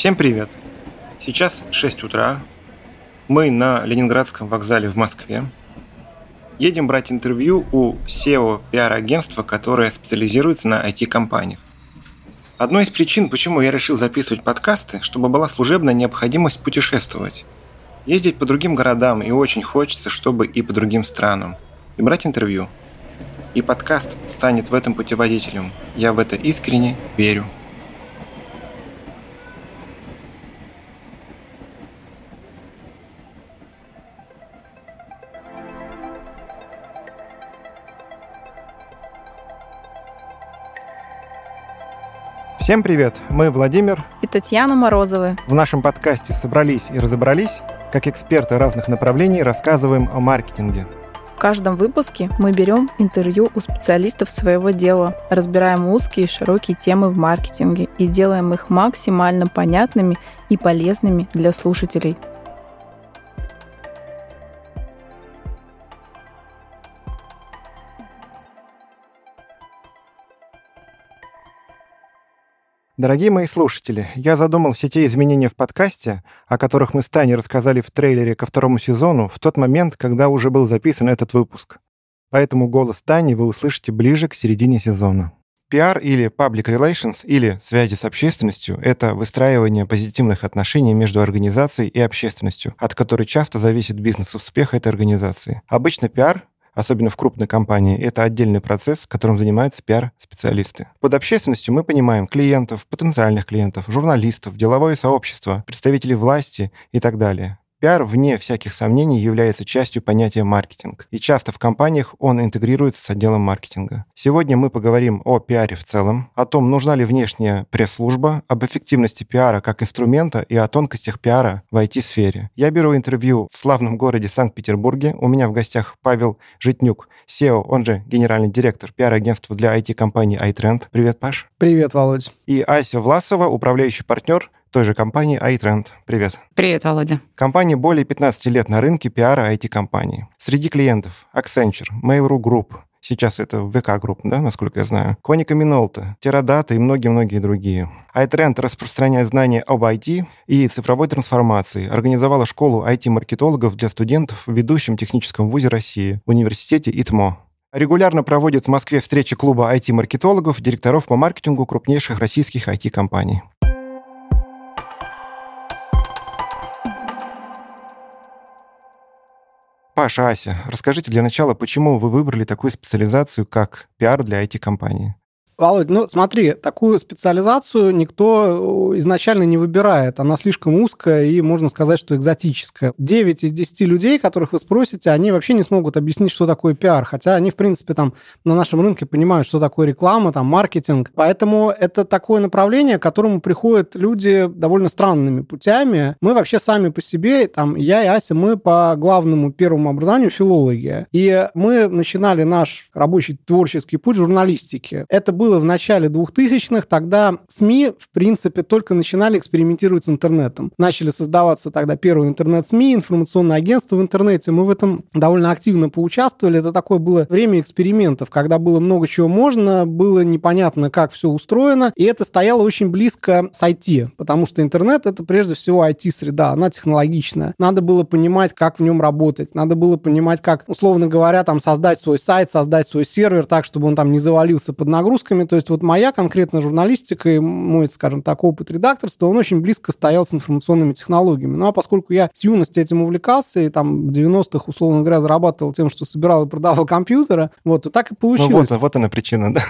Всем привет! Сейчас 6 утра. Мы на Ленинградском вокзале в Москве. Едем брать интервью у SEO пиар-агентства, которое специализируется на IT-компаниях. Одной из причин, почему я решил записывать подкасты, чтобы была служебная необходимость путешествовать. Ездить по другим городам и очень хочется, чтобы и по другим странам. И брать интервью. И подкаст станет в этом путеводителем. Я в это искренне верю. Всем привет! Мы Владимир и Татьяна Морозовы. В нашем подкасте «Собрались и разобрались» как эксперты разных направлений рассказываем о маркетинге. В каждом выпуске мы берем интервью у специалистов своего дела, разбираем узкие и широкие темы в маркетинге и делаем их максимально понятными и полезными для слушателей – Дорогие мои слушатели, я задумал все те изменения в подкасте, о которых мы с Таней рассказали в трейлере ко второму сезону, в тот момент, когда уже был записан этот выпуск. Поэтому голос Тани вы услышите ближе к середине сезона. Пиар или public relations или связи с общественностью – это выстраивание позитивных отношений между организацией и общественностью, от которой часто зависит бизнес-успех этой организации. Обычно пиар особенно в крупной компании, это отдельный процесс, которым занимаются пиар-специалисты. Под общественностью мы понимаем клиентов, потенциальных клиентов, журналистов, деловое сообщество, представителей власти и так далее. Пиар, вне всяких сомнений, является частью понятия маркетинг, и часто в компаниях он интегрируется с отделом маркетинга. Сегодня мы поговорим о пиаре в целом, о том, нужна ли внешняя пресс-служба, об эффективности пиара как инструмента и о тонкостях пиара в IT-сфере. Я беру интервью в славном городе Санкт-Петербурге. У меня в гостях Павел Житнюк, SEO, он же генеральный директор пиар-агентства для IT-компании iTrend. Привет, Паш. Привет, Володь. И Ася Власова, управляющий партнер той же компании iTrend. Привет. Привет, Володя. Компания более 15 лет на рынке пиара IT-компаний. Среди клиентов Accenture, Mail.ru Group, Сейчас это VK Group, да, насколько я знаю. Konica Minolta, Teradata и многие-многие другие. iTrend распространяет знания об IT и цифровой трансформации. Организовала школу IT-маркетологов для студентов в ведущем техническом вузе России, университете ИТМО. Регулярно проводит в Москве встречи клуба IT-маркетологов, директоров по маркетингу крупнейших российских IT-компаний. Паша, Ася, расскажите для начала, почему вы выбрали такую специализацию, как пиар для IT-компании? Володь, ну смотри, такую специализацию никто э, изначально не выбирает. Она слишком узкая и, можно сказать, что экзотическая. 9 из 10 людей, которых вы спросите, они вообще не смогут объяснить, что такое пиар. Хотя они, в принципе, там на нашем рынке понимают, что такое реклама, там, маркетинг. Поэтому это такое направление, к которому приходят люди довольно странными путями. Мы вообще сами по себе, там, я и Ася, мы по главному первому образованию филологи. И мы начинали наш рабочий творческий путь журналистики. Это был было в начале 2000-х, тогда СМИ, в принципе, только начинали экспериментировать с интернетом. Начали создаваться тогда первые интернет-СМИ, информационные агентства в интернете. Мы в этом довольно активно поучаствовали. Это такое было время экспериментов, когда было много чего можно, было непонятно, как все устроено, и это стояло очень близко с IT, потому что интернет — это прежде всего IT-среда, она технологичная. Надо было понимать, как в нем работать, надо было понимать, как, условно говоря, там создать свой сайт, создать свой сервер так, чтобы он там не завалился под нагрузками, темами. То есть вот моя конкретно журналистика и мой, скажем так, опыт редакторства, он очень близко стоял с информационными технологиями. Ну а поскольку я с юности этим увлекался и там в 90-х, условно говоря, зарабатывал тем, что собирал и продавал компьютеры, вот, то так и получилось. Ну вот, вот она причина, да?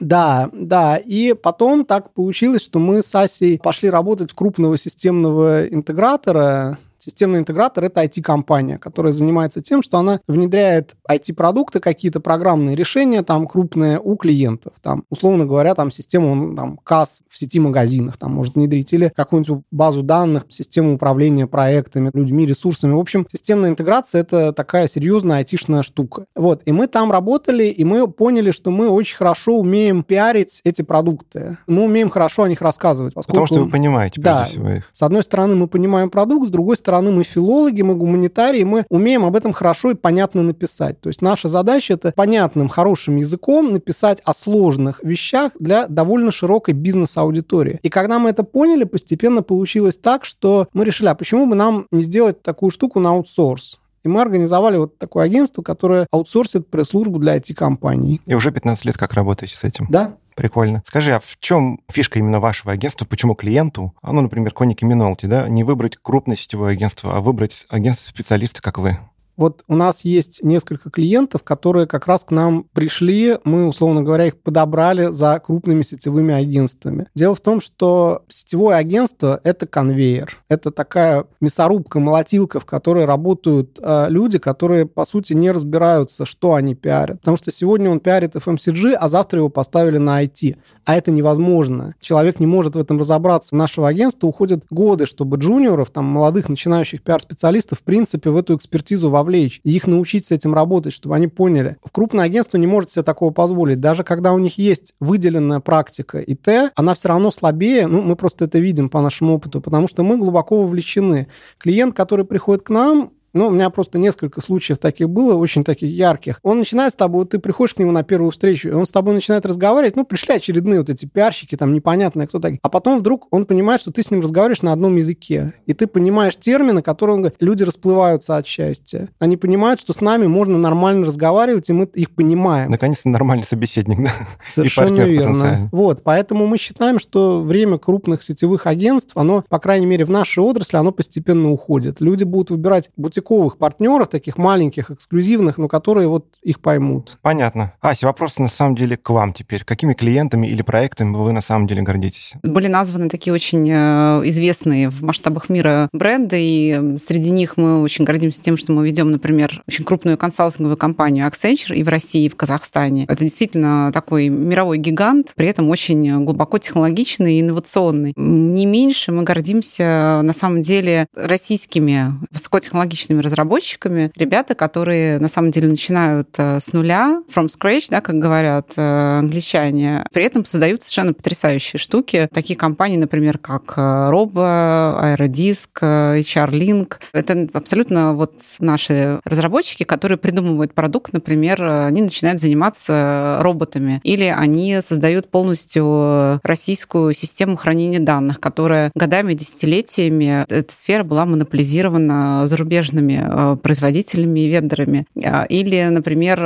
Да, да. И потом так получилось, что мы с Асей пошли работать в крупного системного интегратора, Системный интегратор — это IT-компания, которая занимается тем, что она внедряет IT-продукты, какие-то программные решения, там, крупные у клиентов. Там, условно говоря, там, систему там, касс в сети магазинах там может внедрить, или какую-нибудь базу данных, систему управления проектами, людьми, ресурсами. В общем, системная интеграция — это такая серьезная айтишная штука. Вот, и мы там работали, и мы поняли, что мы очень хорошо умеем пиарить эти продукты. Мы умеем хорошо о них рассказывать. Поскольку... Потому что вы понимаете, да, всего их. С одной стороны, мы понимаем продукт, с другой стороны, стороны, мы филологи, мы гуманитарии, мы умеем об этом хорошо и понятно написать. То есть наша задача это понятным, хорошим языком написать о сложных вещах для довольно широкой бизнес-аудитории. И когда мы это поняли, постепенно получилось так, что мы решили, а почему бы нам не сделать такую штуку на аутсорс? И мы организовали вот такое агентство, которое аутсорсит пресс-службу для IT-компаний. И уже 15 лет как работаете с этим? Да. Прикольно. Скажи, а в чем фишка именно вашего агентства? Почему клиенту, а ну, например, Коники Минолти, да, не выбрать крупное сетевое агентство, а выбрать агентство специалиста, как вы? Вот у нас есть несколько клиентов, которые как раз к нам пришли, мы, условно говоря, их подобрали за крупными сетевыми агентствами. Дело в том, что сетевое агентство — это конвейер. Это такая мясорубка, молотилка, в которой работают э, люди, которые, по сути, не разбираются, что они пиарят. Потому что сегодня он пиарит FMCG, а завтра его поставили на IT. А это невозможно. Человек не может в этом разобраться. У нашего агентства уходят годы, чтобы джуниоров, там, молодых начинающих пиар-специалистов, в принципе, в эту экспертизу вовлечь вовлечь, и их научить с этим работать, чтобы они поняли. Крупное агентство не может себе такого позволить. Даже когда у них есть выделенная практика ИТ, она все равно слабее, ну, мы просто это видим по нашему опыту, потому что мы глубоко вовлечены. Клиент, который приходит к нам, ну, у меня просто несколько случаев таких было, очень таких ярких. Он начинает с тобой, вот ты приходишь к нему на первую встречу, и он с тобой начинает разговаривать, ну, пришли очередные вот эти пиарщики, там, непонятные кто такие. А потом вдруг он понимает, что ты с ним разговариваешь на одном языке, и ты понимаешь термины, которые он говорит, люди расплываются от счастья. Они понимают, что с нами можно нормально разговаривать, и мы их понимаем. Наконец-то нормальный собеседник, да? Совершенно верно. Вот, поэтому мы считаем, что время крупных сетевых агентств, оно, по крайней мере, в нашей отрасли, оно постепенно уходит. Люди будут выбирать бутик бутиковых партнеров, таких маленьких, эксклюзивных, но которые вот их поймут. Понятно. Ася, вопрос на самом деле к вам теперь. Какими клиентами или проектами вы на самом деле гордитесь? Были названы такие очень э, известные в масштабах мира бренды, и среди них мы очень гордимся тем, что мы ведем, например, очень крупную консалтинговую компанию Accenture и в России, и в Казахстане. Это действительно такой мировой гигант, при этом очень глубоко технологичный и инновационный. Не меньше мы гордимся на самом деле российскими высокотехнологичными различными разработчиками, ребята, которые на самом деле начинают э, с нуля, from scratch, да, как говорят э, англичане, при этом создают совершенно потрясающие штуки. Такие компании, например, как Robo, э, Aerodisc, HR-Link. Это абсолютно вот наши разработчики, которые придумывают продукт, например, они начинают заниматься роботами, или они создают полностью российскую систему хранения данных, которая годами, десятилетиями эта сфера была монополизирована зарубежными зарубежными э, производителями и вендорами. А, или, например,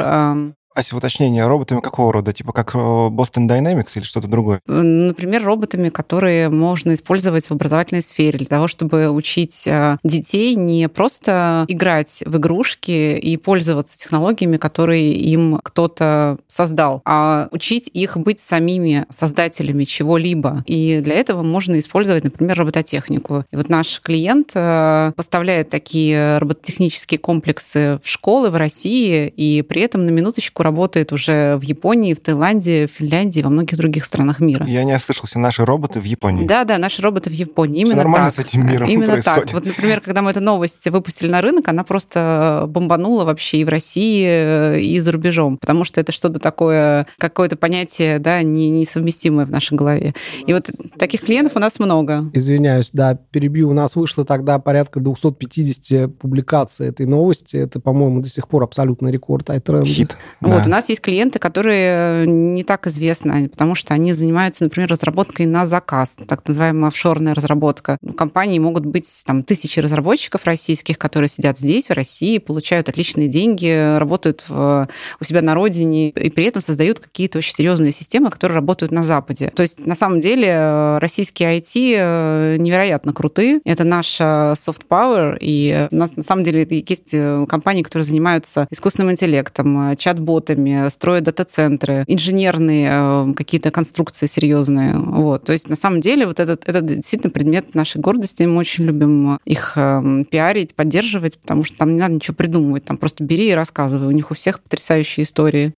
Ася, уточнение, роботами какого рода? Типа как э, Boston Dynamics или что-то другое? Например, роботами, которые можно использовать в образовательной сфере для того, чтобы учить э, детей не просто играть в игрушки и пользоваться технологиями, которые им кто-то создал, а учить их быть самими создателями чего-либо. И для этого можно использовать, например, робототехнику. И вот наш клиент э, поставляет такие робототехнические комплексы в школы в России, и при этом на минуточку работает уже в Японии, в Таиланде, в Финляндии, во многих других странах мира. Я не ослышался, наши роботы в Японии. Да, да, наши роботы в Японии. Именно Все нормально так. с этим миром Именно происходит. так. Вот, например, когда мы эту новость выпустили на рынок, она просто бомбанула вообще и в России, и за рубежом, потому что это что-то такое, какое-то понятие, да, не, несовместимое в нашей голове. И вот таких клиентов у нас много. Извиняюсь, да, перебью. У нас вышло тогда порядка 250 публикаций этой новости. Это, по-моему, до сих пор абсолютный рекорд iTrend. Хит. Вот, у нас есть клиенты, которые не так известны, потому что они занимаются, например, разработкой на заказ, так называемая офшорная разработка. У компании могут быть там тысячи разработчиков российских, которые сидят здесь, в России, получают отличные деньги, работают в, у себя на родине и при этом создают какие-то очень серьезные системы, которые работают на Западе. То есть, на самом деле, российские IT э, невероятно крутые. Это наш soft power, и у нас на самом деле есть э, компании, которые занимаются искусственным интеллектом, э, чат-бот ботами, строят дата-центры, инженерные э, какие-то конструкции серьезные. Вот. То есть, на самом деле, вот этот, это действительно предмет нашей гордости. Мы очень любим их э, пиарить, поддерживать, потому что там не надо ничего придумывать. Там просто бери и рассказывай. У них у всех потрясающие истории.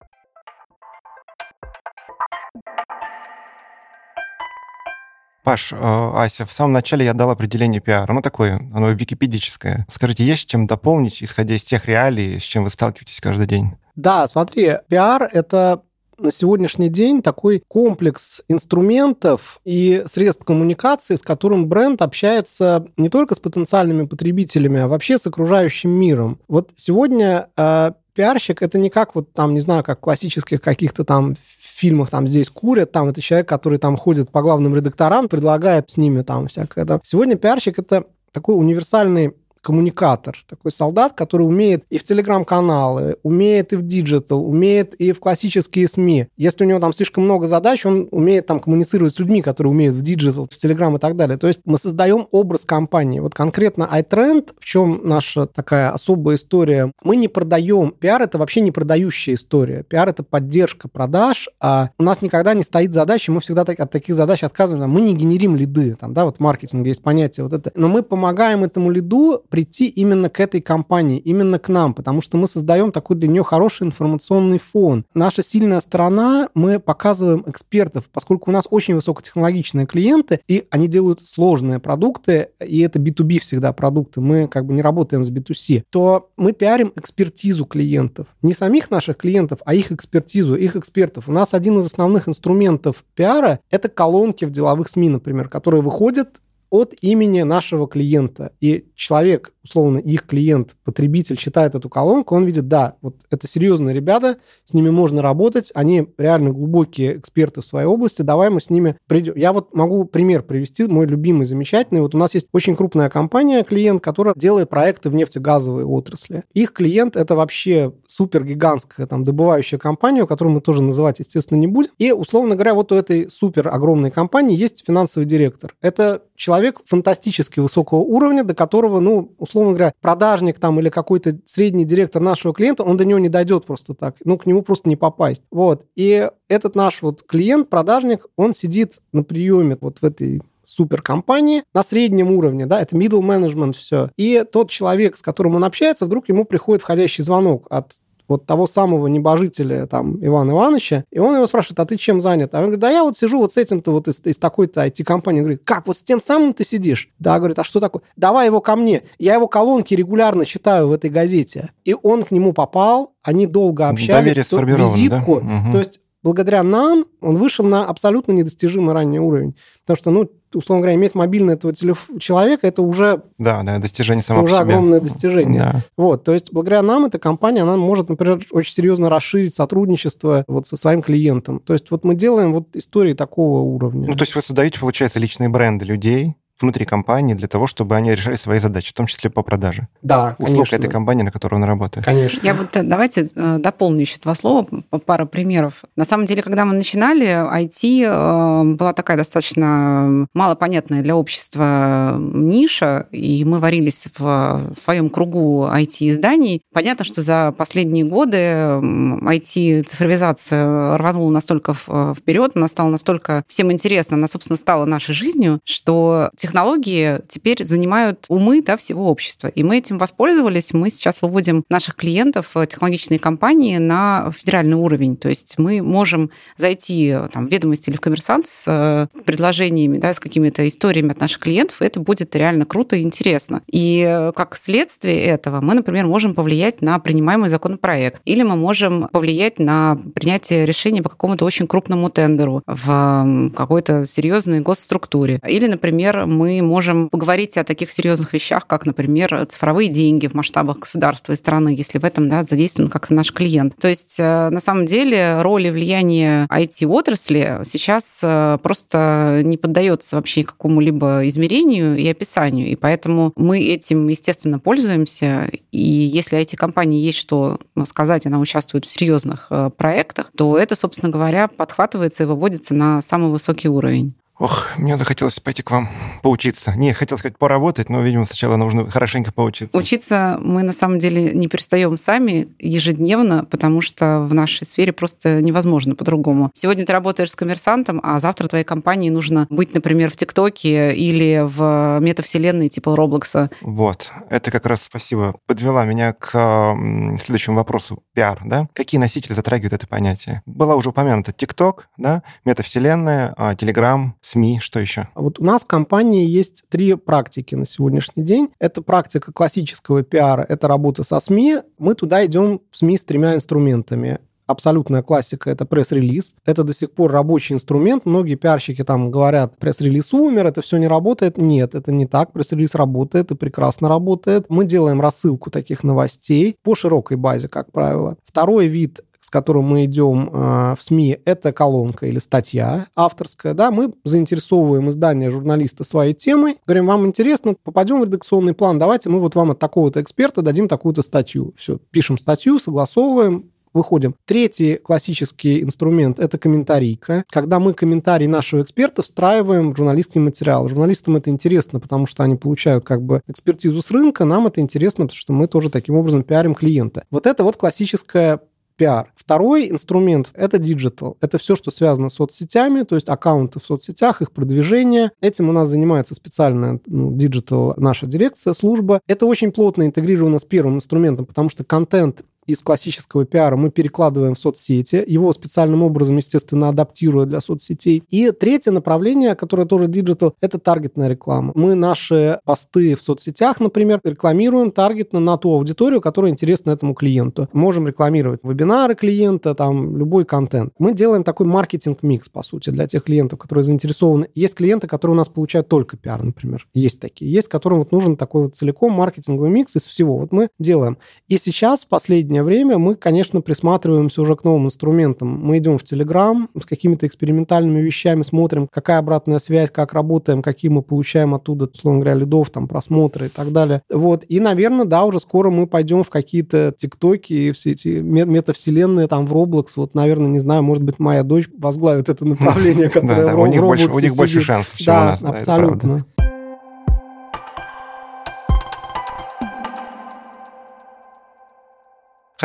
Паш, э, Ася, в самом начале я дал определение пиара. Ну, такое, оно википедическое. Скажите, есть чем дополнить, исходя из тех реалий, с чем вы сталкиваетесь каждый день? Да, смотри, пиар — это на сегодняшний день такой комплекс инструментов и средств коммуникации, с которым бренд общается не только с потенциальными потребителями, а вообще с окружающим миром. Вот сегодня э, пиарщик это не как вот там, не знаю, как классических каких-то там фильмах там здесь курят, там это человек, который там ходит по главным редакторам, предлагает с ними там всякое. Да. Сегодня пиарщик это такой универсальный коммуникатор, такой солдат, который умеет и в телеграм-каналы, умеет и в digital, умеет и в классические СМИ. Если у него там слишком много задач, он умеет там коммуницировать с людьми, которые умеют в digital, в телеграм и так далее. То есть мы создаем образ компании. Вот конкретно iTrend, в чем наша такая особая история, мы не продаем. Пиар — это вообще не продающая история. Пиар — это поддержка продаж, а у нас никогда не стоит задача, мы всегда от таких задач отказываем. Мы не генерим лиды, там, да, вот маркетинг есть понятие вот это. Но мы помогаем этому лиду прийти именно к этой компании, именно к нам, потому что мы создаем такой для нее хороший информационный фон. Наша сильная сторона, мы показываем экспертов, поскольку у нас очень высокотехнологичные клиенты, и они делают сложные продукты, и это B2B всегда продукты, мы как бы не работаем с B2C, то мы пиарим экспертизу клиентов. Не самих наших клиентов, а их экспертизу, их экспертов. У нас один из основных инструментов пиара — это колонки в деловых СМИ, например, которые выходят от имени нашего клиента. И человек, условно, их клиент, потребитель читает эту колонку, он видит, да, вот это серьезные ребята, с ними можно работать, они реально глубокие эксперты в своей области, давай мы с ними придем. Я вот могу пример привести, мой любимый, замечательный. Вот у нас есть очень крупная компания, клиент, которая делает проекты в нефтегазовой отрасли. Их клиент — это вообще супер гигантская там добывающая компания, которую мы тоже называть, естественно, не будем. И, условно говоря, вот у этой супер огромной компании есть финансовый директор. Это человек фантастически высокого уровня, до которого, ну, условно говоря, продажник там или какой-то средний директор нашего клиента, он до него не дойдет просто так. Ну, к нему просто не попасть. Вот. И этот наш вот клиент, продажник, он сидит на приеме вот в этой суперкомпании на среднем уровне, да, это middle management все. И тот человек, с которым он общается, вдруг ему приходит входящий звонок от вот того самого небожителя, там, Ивана Ивановича, и он его спрашивает, а ты чем занят? А он говорит, да я вот сижу вот с этим-то вот из, из такой-то IT-компании. Он говорит, как, вот с тем самым ты сидишь? Да, говорит, а что такое? Давай его ко мне. Я его колонки регулярно читаю в этой газете. И он к нему попал, они долго общались. Доверие сформировано, визитку. Да? Угу. То есть благодаря нам он вышел на абсолютно недостижимый ранний уровень. Потому что, ну, условно говоря, иметь мобильный этого телеф... человека, это уже... Да, да, достижение само Это уже себе. огромное достижение. Да. Вот, то есть благодаря нам эта компания, она может, например, очень серьезно расширить сотрудничество вот со своим клиентом. То есть вот мы делаем вот истории такого уровня. Ну, то есть вы создаете, получается, личные бренды людей, внутри компании для того, чтобы они решали свои задачи, в том числе по продаже. Да, Услуг конечно. этой компании, на которой он работает. Конечно. Я вот э, давайте э, дополню еще два слова, пара примеров. На самом деле, когда мы начинали, IT э, была такая достаточно малопонятная для общества ниша, и мы варились в, своем кругу IT-изданий. Понятно, что за последние годы IT-цифровизация рванула настолько вперед, она стала настолько всем интересна, она, собственно, стала нашей жизнью, что технологии теперь занимают умы да, всего общества. И мы этим воспользовались. Мы сейчас выводим наших клиентов, э, технологичные компании, на федеральный уровень. То есть мы можем зайти там, в ведомости или в коммерсант с э, предложениями, да, с какими-то историями от наших клиентов, и это будет реально круто и интересно. И э, как следствие этого мы, например, можем повлиять на принимаемый законопроект, или мы можем повлиять на принятие решения по какому-то очень крупному тендеру в какой-то серьезной госструктуре. Или, например, мы можем поговорить о таких серьезных вещах, как, например, цифровые деньги в масштабах государства и страны, если в этом да, задействован как наш клиент. То есть, э, на самом деле, роль и влияние IT-отрасли сейчас э, просто не поддается вообще какому-либо измерению и описанию. И поэтому мы этим, естественно, пользуемся. И если IT-компании есть что сказать, она участвует в серьезных э, проектах, то это, собственно говоря, подхватывается и выводится на самый высокий уровень. Ох, мне захотелось пойти к вам поучиться. Не, хотел сказать поработать, но, видимо, сначала нужно хорошенько поучиться. Учиться мы на самом деле не перестаем сами ежедневно, потому что в нашей сфере просто невозможно по-другому. Сегодня ты работаешь с коммерсантом, а завтра твоей компании нужно быть, например, в ТикТоке или в метавселенной типа Роблокса. Вот, это как раз спасибо. Подвела меня к следующему вопросу. Пиар, да? Какие носители затрагивают это понятие? Была уже упомянута ТикТок, да, метавселенная, а, Телеграм, СМИ, что еще? А Вот у нас в компании есть три практики на сегодняшний день. Это практика классического пиара, это работа со СМИ. Мы туда идем в СМИ с тремя инструментами. абсолютная классика — это пресс-релиз. Это до сих пор рабочий инструмент. Многие пиарщики там говорят, пресс-релиз умер, это все не работает. Нет, это не так. Пресс-релиз работает и прекрасно работает. Мы делаем рассылку таких новостей по широкой базе, как правило. Второй вид с которым мы идем э, в СМИ, это колонка или статья авторская, да, мы заинтересовываем издание журналиста своей темой, говорим, вам интересно, попадем в редакционный план, давайте мы вот вам от такого-то эксперта дадим такую-то статью. Все, пишем статью, согласовываем, выходим. Третий классический инструмент – это комментарийка, когда мы комментарий нашего эксперта встраиваем в журналистский материал. Журналистам это интересно, потому что они получают как бы экспертизу с рынка, нам это интересно, потому что мы тоже таким образом пиарим клиента. Вот это вот классическая пиар. Второй инструмент — это digital. Это все, что связано с соцсетями, то есть аккаунты в соцсетях, их продвижение. Этим у нас занимается специальная ну, digital наша дирекция, служба. Это очень плотно интегрировано с первым инструментом, потому что контент из классического пиара мы перекладываем в соцсети, его специальным образом, естественно, адаптируя для соцсетей. И третье направление, которое тоже digital, это таргетная реклама. Мы наши посты в соцсетях, например, рекламируем таргетно на ту аудиторию, которая интересна этому клиенту. Можем рекламировать вебинары клиента, там, любой контент. Мы делаем такой маркетинг-микс, по сути, для тех клиентов, которые заинтересованы. Есть клиенты, которые у нас получают только пиар, например. Есть такие. Есть, которым вот нужен такой вот целиком маркетинговый микс из всего. Вот мы делаем. И сейчас, последнее последнее время мы, конечно, присматриваемся уже к новым инструментам. Мы идем в Telegram с какими-то экспериментальными вещами, смотрим, какая обратная связь, как работаем, какие мы получаем оттуда, условно говоря, лидов, там, просмотры и так далее. Вот. И, наверное, да, уже скоро мы пойдем в какие-то тиктоки и все эти метавселенные, там, в Roblox. Вот, наверное, не знаю, может быть, моя дочь возглавит это направление, которое У них больше шансов, чем у нас. Да, абсолютно.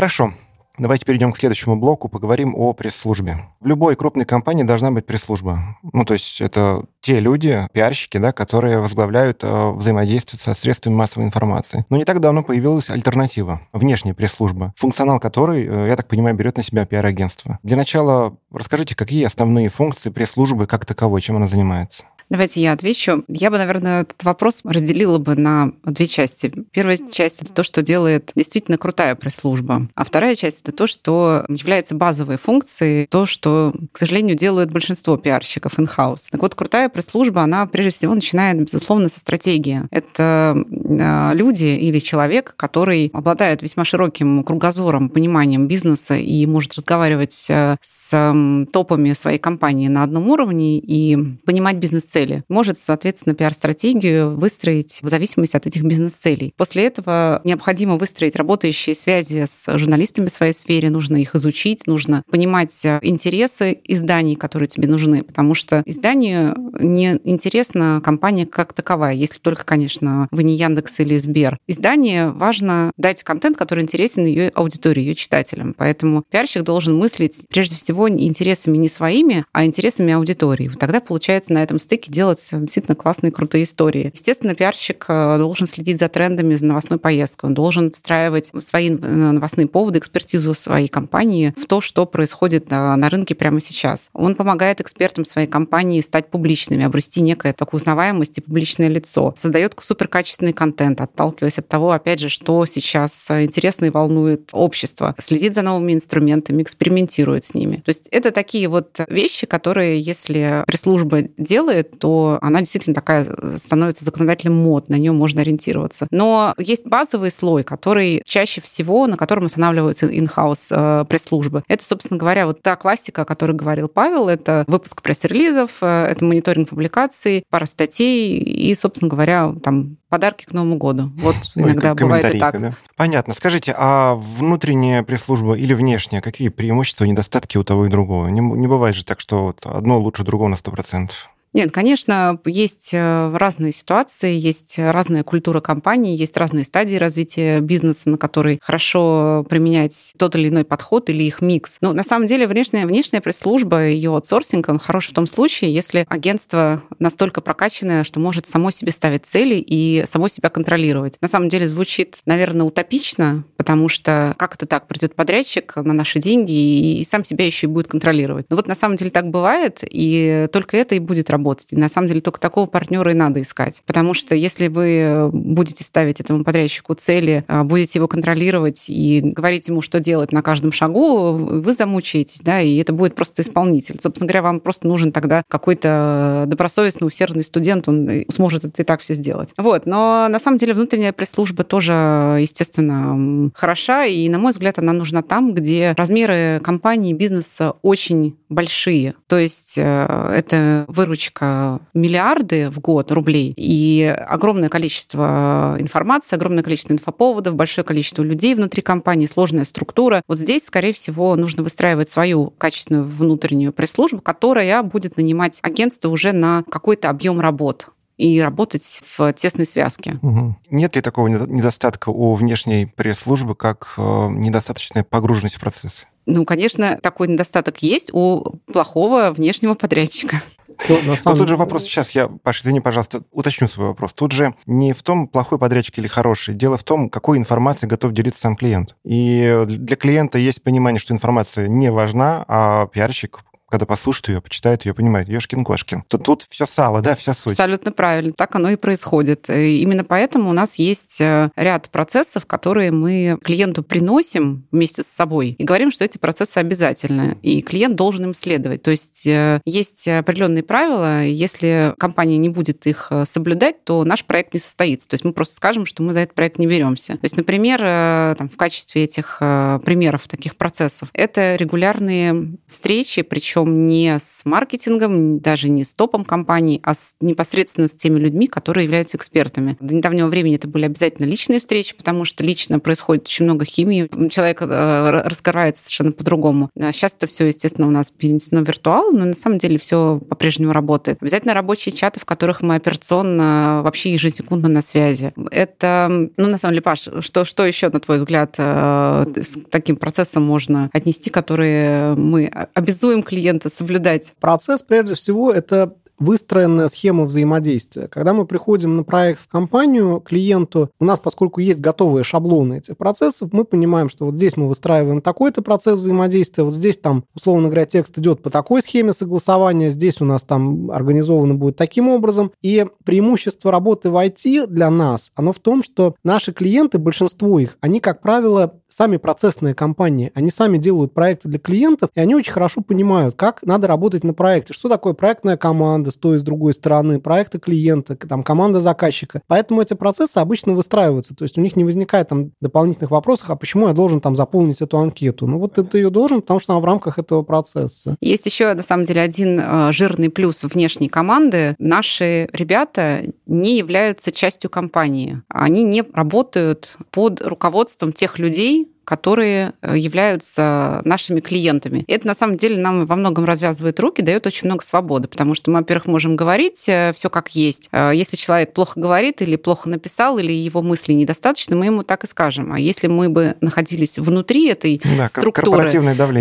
Хорошо. Давайте перейдем к следующему блоку, поговорим о пресс-службе. В любой крупной компании должна быть пресс-служба. Ну, то есть это те люди, пиарщики, да, которые возглавляют э, взаимодействие со средствами массовой информации. Но не так давно появилась альтернатива, внешняя пресс-служба, функционал которой, э, я так понимаю, берет на себя пиар-агентство. Для начала расскажите, какие основные функции пресс-службы как таковой, чем она занимается? Давайте я отвечу. Я бы, наверное, этот вопрос разделила бы на две части. Первая часть — это то, что делает действительно крутая пресс-служба. А вторая часть — это то, что является базовой функцией, то, что, к сожалению, делают большинство пиарщиков in-house. Так вот, крутая пресс-служба, она прежде всего начинает, безусловно, со стратегии. Это а, люди или человек, который обладает весьма широким кругозором, пониманием бизнеса и может разговаривать а, с топами своей компании на одном уровне и понимать бизнес-цели цели, может, соответственно, пиар-стратегию выстроить в зависимости от этих бизнес-целей. После этого необходимо выстроить работающие связи с журналистами в своей сфере, нужно их изучить, нужно понимать э, интересы изданий, которые тебе нужны, потому что изданию не интересна компания как таковая, если только, конечно, вы не Яндекс или Сбер. Изданию важно дать контент, который интересен ее аудитории, ее читателям. Поэтому пиарщик должен мыслить прежде всего интересами не своими, а интересами аудитории. Тогда получается на этом стыке делать действительно классные, крутые истории. Естественно, пиарщик э, должен следить за трендами за новостной поездкой. Он должен встраивать свои э, новостные поводы, экспертизу своей компании в то, что происходит э, на рынке прямо сейчас. Он помогает экспертам своей компании стать публичными, обрести некое такую узнаваемость и публичное лицо. Создает суперкачественный контент, отталкиваясь от того, опять же, что сейчас интересно и волнует общество. Следит за новыми инструментами, экспериментирует с ними. То есть это такие вот вещи, которые, если пресс-служба делает, то она действительно такая э, становится законодателем мод, на нее можно ориентироваться. Но есть базовый слой, который чаще всего, на котором останавливаются in-house э, пресс-службы. Это, собственно говоря, вот та классика, о которой говорил Павел, это выпуск пресс-релизов, э, это мониторинг публикаций, пара статей и, собственно говоря, там подарки к Новому году. Вот ну, иногда бывает и так. Да? Понятно. Скажите, а внутренняя пресс-служба или внешняя, какие преимущества и недостатки у того и другого? Не, не бывает же так, что вот одно лучше другого на 100%. Нет, конечно, есть э, разные ситуации, есть разная культура компании, есть разные стадии развития бизнеса, на которые хорошо применять тот или иной подход или их микс. Но на самом деле внешняя, внешняя пресс-служба, ее аутсорсинг, он хорош в том случае, если агентство настолько прокачанное, что может само себе ставить цели и само себя контролировать. На самом деле звучит, наверное, утопично, потому что как это так, придет подрядчик на наши деньги и сам себя еще и будет контролировать. Но вот на самом деле так бывает, и только это и будет работать работать. И на самом деле только такого партнера и надо искать. Потому что если вы будете ставить этому подрядчику цели, а, будете его контролировать и говорить ему, что делать на каждом шагу, вы замучаетесь, да, и это будет просто исполнитель. Собственно говоря, вам просто нужен тогда какой-то добросовестный, усердный студент, он сможет это и так все сделать. Вот, но на самом деле внутренняя пресс-служба тоже, естественно, хороша, и, на мой взгляд, она нужна там, где размеры компании, бизнеса очень большие. То есть э, это выручка миллиарды в год рублей и огромное количество информации, огромное количество инфоповодов, большое количество людей внутри компании, сложная структура. Вот здесь, скорее всего, нужно выстраивать свою качественную внутреннюю пресс-службу, которая будет нанимать агентство уже на какой-то объем работ и работать в тесной связке. Угу. Нет ли такого недостатка у внешней пресс-службы, как э, недостаточная погруженность в процесс? Ну, конечно, такой недостаток есть у плохого внешнего подрядчика. То, на самом... Но тут же вопрос сейчас, я, Паша, извини, пожалуйста, уточню свой вопрос. Тут же не в том, плохой подрядчик или хороший. Дело в том, какой информацией готов делиться сам клиент. И для клиента есть понимание, что информация не важна, а пиарщик когда послушают ее, почитают ее, понимают, Ешкин-Кошкин. То тут все сало, да, вся суть. Абсолютно правильно. Так оно и происходит. И именно поэтому у нас есть э, ряд процессов, которые мы клиенту приносим вместе с собой и говорим, что эти процессы обязательны, и клиент должен им следовать. То есть э, есть определенные правила, если компания не будет их э, соблюдать, то наш проект не состоится. То есть мы просто скажем, что мы за этот проект не беремся. То есть, например, там, в качестве этих примеров таких процессов, это регулярные встречи, причем причем не с маркетингом, даже не с топом компании, а с, непосредственно с теми людьми, которые являются экспертами. До недавнего времени это были обязательно личные встречи, потому что лично происходит очень много химии. Человек э, раскрывается совершенно по-другому. Сейчас это все, естественно, у нас перенесено в виртуал, но на самом деле все по-прежнему работает. Обязательно рабочие чаты, в которых мы операционно вообще ежесекундно на связи. Это, ну, на самом деле, Паш, что, что еще, на твой взгляд, э, с таким процессом можно отнести, которые мы обязуем клиента клиента соблюдать? Процесс, прежде всего, это выстроенная схема взаимодействия. Когда мы приходим на проект в компанию клиенту, у нас, поскольку есть готовые шаблоны этих процессов, мы понимаем, что вот здесь мы выстраиваем такой-то процесс взаимодействия, вот здесь там, условно говоря, текст идет по такой схеме согласования, здесь у нас там организовано будет таким образом. И преимущество работы в IT для нас, оно в том, что наши клиенты, большинство их, они, как правило, сами процессные компании, они сами делают проекты для клиентов, и они очень хорошо понимают, как надо работать на проекте, что такое проектная команда с той и с другой стороны, проекты клиента, там, команда заказчика. Поэтому эти процессы обычно выстраиваются, то есть у них не возникает там дополнительных вопросов, а почему я должен там заполнить эту анкету? Ну вот ты ее должен, потому что она в рамках этого процесса. Есть еще, на самом деле, один э, жирный плюс внешней команды. Наши ребята не являются частью компании. Они не работают под руководством тех людей, которые э, являются нашими клиентами. И это на самом деле нам во многом развязывает руки, дает очень много свободы, потому что мы, во-первых, можем говорить э, все как есть. Э, если человек плохо говорит или плохо написал, или его мысли недостаточно, мы ему так и скажем. А если мы бы находились внутри этой да, структуры,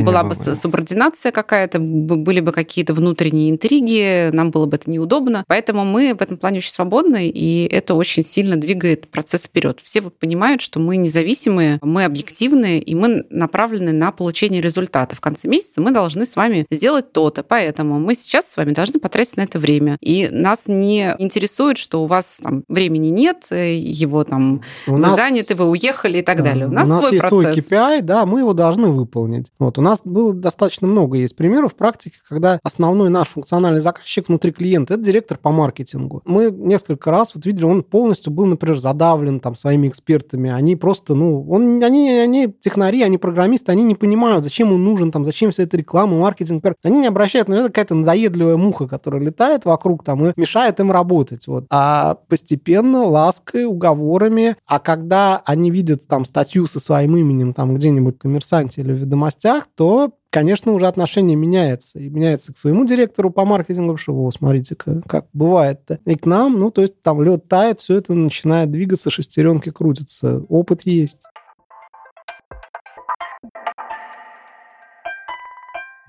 была бы было. субординация какая-то, были бы какие-то внутренние интриги, нам было бы это неудобно. Поэтому мы в этом плане очень свободны, и это очень сильно двигает процесс вперед. Все понимают, что мы независимые, мы объективны, эффективны, и мы направлены на получение результата. В конце месяца мы должны с вами сделать то-то, поэтому мы сейчас с вами должны потратить на это время. И нас не интересует, что у вас там времени нет, э, его там у нас... заняты, вы уехали и так да, далее. У нас, у нас свой есть процесс. свой KPI, да, мы его должны выполнить. Вот у нас было достаточно много есть примеров в практике, когда основной наш функциональный заказчик внутри клиента это директор по маркетингу. Мы несколько раз вот видели, он полностью был, например, задавлен там своими экспертами. Они просто, ну, он, они, они технари, они программисты, они не понимают, зачем он нужен, там, зачем вся эта реклама, маркетинг. Они не обращают, ну, это какая-то надоедливая муха, которая летает вокруг там и мешает им работать. Вот. А постепенно, лаской, уговорами, а когда они видят там статью со своим именем там где-нибудь в коммерсанте или в ведомостях, то конечно, уже отношение меняется. И меняется к своему директору по маркетингу, что, о, смотрите, как, как бывает-то. И к нам, ну, то есть там лед тает, все это начинает двигаться, шестеренки крутятся. Опыт есть.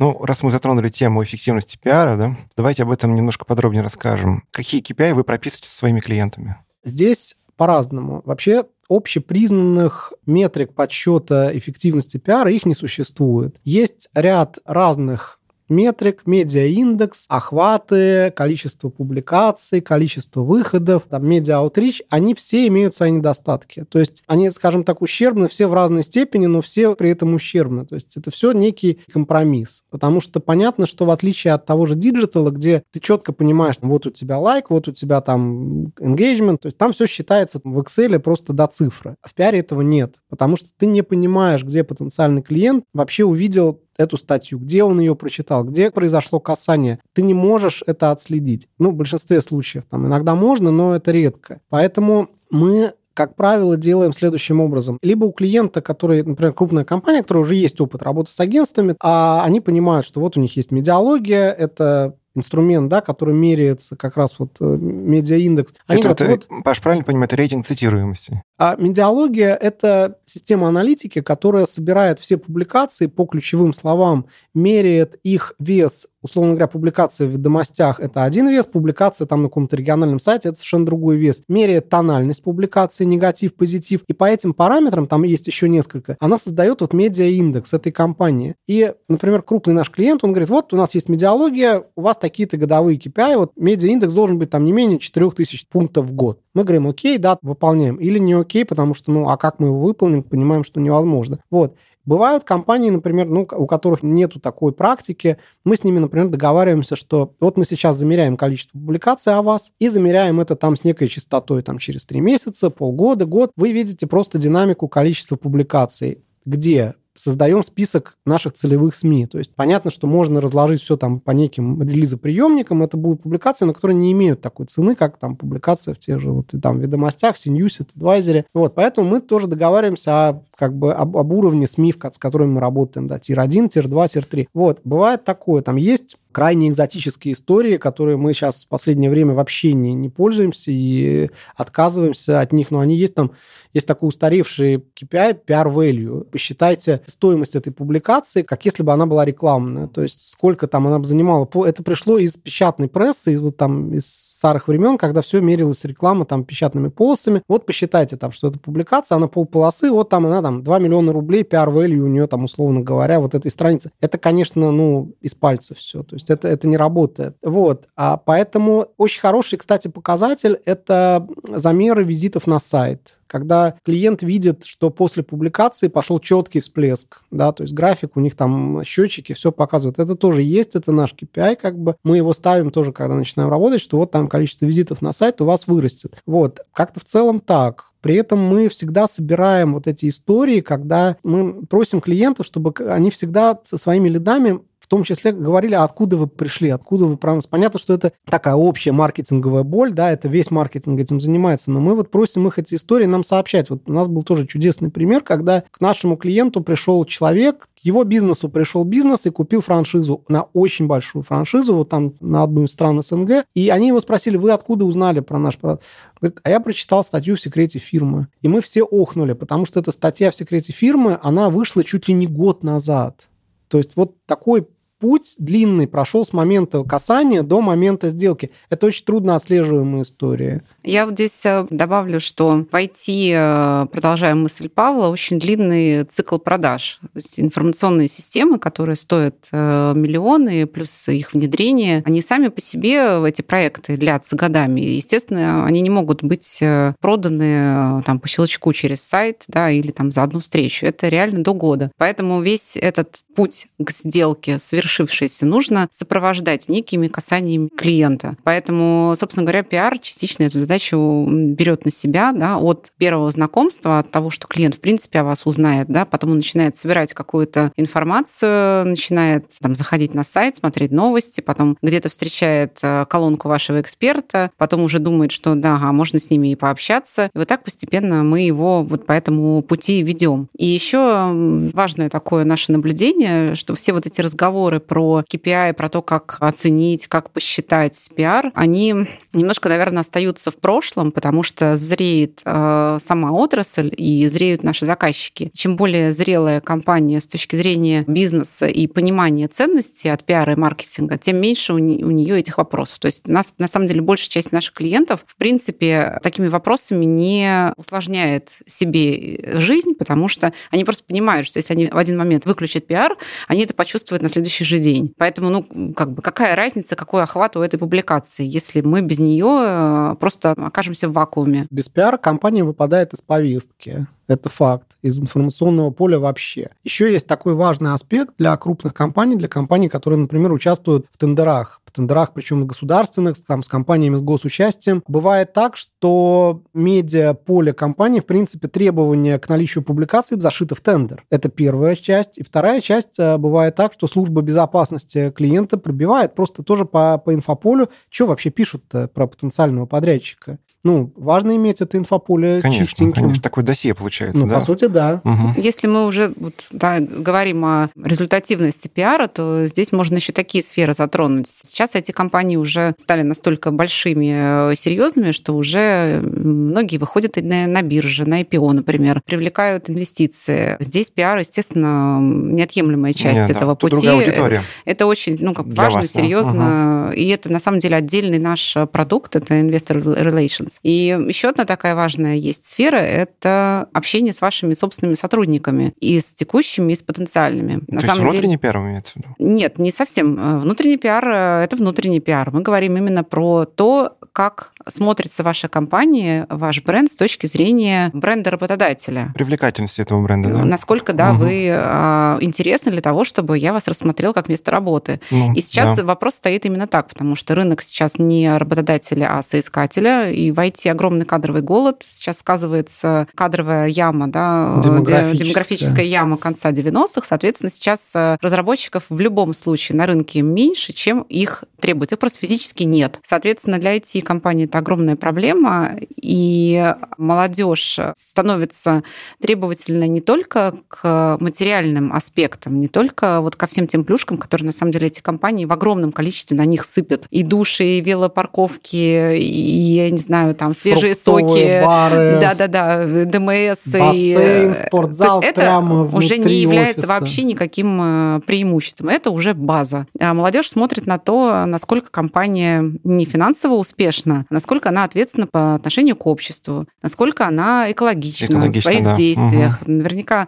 Ну, раз мы затронули тему эффективности пиара, да, давайте об этом немножко подробнее расскажем. Какие KPI вы прописываете со своими клиентами? Здесь по-разному. Вообще общепризнанных метрик подсчета эффективности пиара их не существует. Есть ряд разных метрик, медиа-индекс, охваты, количество публикаций, количество выходов, там, медиа-аутрич, они все имеют свои недостатки. То есть они, скажем так, ущербны все в разной степени, но все при этом ущербны. То есть это все некий компромисс. Потому что понятно, что в отличие от того же диджитала, где ты четко понимаешь, вот у тебя лайк, вот у тебя там engagement, то есть там все считается в Excel просто до цифры. А в пиаре этого нет, потому что ты не понимаешь, где потенциальный клиент вообще увидел эту статью, где он ее прочитал, где произошло касание. Ты не можешь это отследить. Ну, в большинстве случаев. Там иногда можно, но это редко. Поэтому мы как правило, делаем следующим образом. Либо у клиента, который, например, крупная компания, которая уже есть опыт работы с агентствами, а они понимают, что вот у них есть Медиалогия, это инструмент, да, который меряется как раз вот э, медиаиндекс. Они это, говорят, это, вот, Паш, правильно понимаю, это рейтинг цитируемости? А медиалогия — это система аналитики, которая собирает все публикации по ключевым словам, меряет их вес условно говоря, публикация в ведомостях – это один вес, публикация там на каком-то региональном сайте – это совершенно другой вес. Меряет тональность публикации, негатив, позитив. И по этим параметрам, там есть еще несколько, она создает вот медиа-индекс этой компании. И, например, крупный наш клиент, он говорит, вот у нас есть медиалогия, у вас такие-то годовые KPI, вот медиа-индекс должен быть там не менее 4000 пунктов в год. Мы говорим, окей, да, выполняем. Или не окей, потому что, ну, а как мы его выполним, понимаем, что невозможно. Вот. Бывают компании, например, ну, у которых нету такой практики. Мы с ними, например, договариваемся, что вот мы сейчас замеряем количество публикаций о вас и замеряем это там с некой частотой там через три месяца, полгода, год. Вы видите просто динамику количества публикаций где создаем список наших целевых СМИ. То есть понятно, что можно разложить все там по неким релизоприемникам. Это будут публикации, но которые не имеют такой цены, как там публикация в тех же вот там ведомостях, CNews, TAdviser. Вот, поэтому мы тоже договариваемся о, как бы об, об уровне СМИ, с которыми мы работаем, да, tier-1, tier-2, tier-3. Вот, бывает такое, там есть крайне экзотические истории, которые мы сейчас в последнее время вообще не, не пользуемся и отказываемся от них, но они есть там, есть такой устаревший KPI, PR value. Посчитайте стоимость этой публикации, как если бы она была рекламная, то есть сколько там она бы занимала. Это пришло из печатной прессы, из, вот там из старых времен, когда все мерилось реклама там печатными полосами. Вот посчитайте там, что эта публикация, она полполосы, вот там она там 2 миллиона рублей PR value у нее там, условно говоря, вот этой страницы. Это, конечно, ну, из пальца все. То это, это не работает. Вот. А поэтому очень хороший, кстати, показатель – это замеры визитов на сайт когда клиент видит, что после публикации пошел четкий всплеск, да, то есть график, у них там счетчики, все показывают. Это тоже есть, это наш KPI, как бы мы его ставим тоже, когда начинаем работать, что вот там количество визитов на сайт у вас вырастет. Вот, как-то в целом так. При этом мы всегда собираем вот эти истории, когда мы просим клиентов, чтобы они всегда со своими лидами том числе говорили, откуда вы пришли, откуда вы про нас. Понятно, что это такая общая маркетинговая боль, да, это весь маркетинг этим занимается, но мы вот просим их эти истории нам сообщать. Вот у нас был тоже чудесный пример, когда к нашему клиенту пришел человек, к его бизнесу пришел бизнес и купил франшизу на очень большую франшизу, вот там на одну из стран СНГ, и они его спросили, вы откуда узнали про наш продукт? Говорит, а я прочитал статью в секрете фирмы. И мы все охнули, потому что эта статья в секрете фирмы, она вышла чуть ли не год назад. То есть вот такой путь длинный прошел с момента касания до момента сделки. Это очень трудно отслеживаемая история. Я вот здесь э, добавлю, что в IT, э, продолжая мысль Павла, очень длинный цикл продаж. То есть информационные системы, которые стоят э, миллионы, плюс их внедрение, они сами по себе, эти проекты, длятся годами. естественно, они не могут быть проданы там, по щелчку через сайт да, или там, за одну встречу. Это реально до года. Поэтому весь этот путь к сделке совершенно свершившееся нужно сопровождать некими касаниями клиента. Поэтому, собственно говоря, пиар частично эту задачу берет на себя да, от первого знакомства, от того, что клиент, в принципе, о вас узнает, да, потом он начинает собирать какую-то информацию, начинает там, заходить на сайт, смотреть новости, потом где-то встречает э, колонку вашего эксперта, потом уже думает, что да, ага, можно с ними и пообщаться. И вот так постепенно мы его вот по этому пути ведем. И еще важное такое наше наблюдение, что все вот эти разговоры про KPI, про то, как оценить, как посчитать пиар, они немножко, наверное, остаются в прошлом, потому что зреет э, сама отрасль и зреют наши заказчики. Чем более зрелая компания с точки зрения бизнеса и понимания ценностей от пиара и маркетинга, тем меньше у, не, у нее этих вопросов. То есть нас, на самом деле, большая часть наших клиентов, в принципе, такими вопросами не усложняет себе жизнь, потому что они просто понимают, что если они в один момент выключат пиар, они это почувствуют на следующий же день. Поэтому, ну, как бы, какая разница, какой охват у этой публикации, если мы без нее э, просто окажемся в вакууме? Без пиара компания выпадает из повестки. Это факт. Из информационного поля вообще. Еще есть такой важный аспект для крупных компаний, для компаний, которые, например, участвуют в тендерах. В тендерах, причем государственных, там, с компаниями с госучастием. Бывает так, что медиа поле компании, в принципе, требования к наличию публикаций зашиты в тендер. Это первая часть. И вторая часть э, бывает так, что служба безопасности клиента пробивает просто тоже по, по инфополю, что вообще пишут про потенциального подрядчика. Ну, важно иметь это инфополе конечно, чистеньким. Конечно, такое досье получается, ну, да? по сути, да. Угу. Если мы уже вот, да, говорим о результативности пиара, то здесь можно еще такие сферы затронуть. Сейчас эти компании уже стали настолько большими, э, серьезными, что уже многие выходят на, на бирже, на IPO, например, привлекают инвестиции. Здесь пиар, естественно, неотъемлемая часть Нет, этого да, пути. другая аудитория. Это очень ну, как Для важно, вас, да. серьезно. И это на самом деле отдельный наш продукт, это Investor Relations. И еще одна такая важная есть сфера – это общение с вашими собственными сотрудниками, и с текущими, и с потенциальными. То есть внутренний пиар имеется в виду? Нет, не совсем. Внутренний пиар – это внутренний пиар. Мы говорим именно про то, как смотрится ваша компания, ваш бренд с точки зрения бренда работодателя. Привлекательность этого бренда, да? Насколько, да, Мгм. вы э, интересны для того, чтобы я вас рассмотрел как место работы. Ну, И сейчас да. вопрос стоит именно так, потому что рынок сейчас не работодателя, а соискателя, и в IT огромный кадровый голод. Сейчас сказывается кадровая яма, да, Демографическая. де- демографическая яма конца 90-х. Соответственно, сейчас э, разработчиков в любом случае на рынке меньше, чем их требуют. Их просто физически нет. Соответственно, для IT-компаний это огромная проблема, и молодежь становится требовательна не только к материальным аспектам, не только вот ко всем тем плюшкам, которые на самом деле эти компании в огромном количестве на них сыпят. И души, и велопарковки, и, я не знаю, там свежие соки. бары, Да-да-да, ДМС. и, бассейн, э, спортзал то есть это уже не является офиса. вообще никаким э, преимуществом. Это уже база. А молодежь смотрит на то, насколько компания не финансово успешна, а насколько она ответственна по отношению к обществу, насколько она экологична, Экологична, в своих да. действиях. Наверняка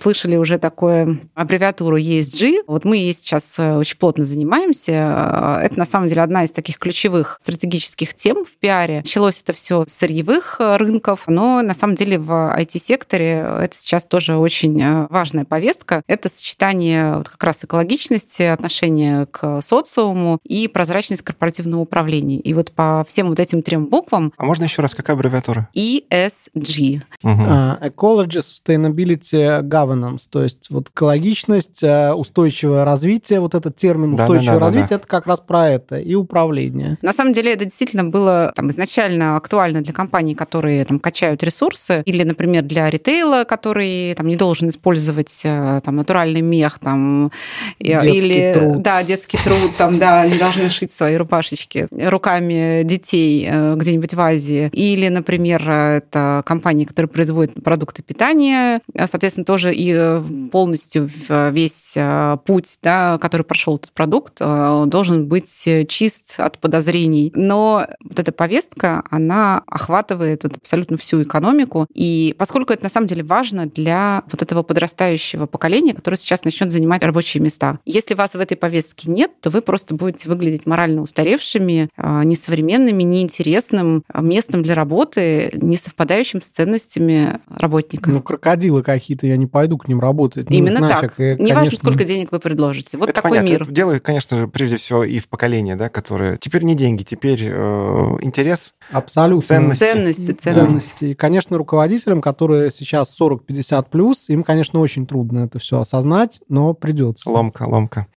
слышали уже такую аббревиатуру ESG. Вот мы ей сейчас э, очень плотно занимаемся. Э, Это на самом деле одна из таких ключевых стратегических тем в пиаре. Началось это все с сырьевых э, рынков, но на самом деле в IT-секторе это сейчас тоже очень важная повестка. Это сочетание вот как раз экологичности, отношения к социуму и прозрачность корпоративного управления. И вот по всем вот этим трем буквам А можно еще раз, какая аббревиатура? ESG. Мгм. А, Ecology, Sustainability, Governance, то есть вот экологичность, э, устойчивое развитие, вот этот термин Да, устойчивое да, да, да, развитие, это как раз про это, и управление. На самом деле это действительно было там, изначально актуально для компаний, которые там, качают ресурсы, или, например, для ритейла, который там, не должен использовать э, там, натуральный мех, там, и- Детский или труд. да, детский труд, там, да, не должны шить свои рубашечки руками детей э, где-нибудь в Азии. Или, например, э, это компании, которые производят продукты питания, э, соответственно, тоже и э, полностью в- весь э, путь, да, который прошел этот продукт, э, должен быть э, чист от подозрений. Но вот эта повестка, она охватывает вот абсолютно всю экономику. И поскольку это на самом деле важно для вот этого подрастающего поколения, которое сейчас начнет занимать рабочие места. Если вас в этой повестке нет, то вы просто будете выглядеть морально устаревшими, э, несовременными, неинтересным э, местом для работы, не совпадающим с ценностями работника. Ну, крокодилы какие-то, я не пойду к ним работать. Ну, Именно нафиг. так. И, Неважно, конечно, сколько денег вы предложите. Вот Это такой понятно. мир. Это дело, конечно же, прежде всего и в поколении, да, которое... Теперь не деньги, теперь э, интерес. Абсолютно. Ценности. Ценности, ценности. ценности. И, конечно, руководителям, которые сейчас 40-50 плюс, им, конечно, очень трудно это все осознать, но придется. Ломка, ломка.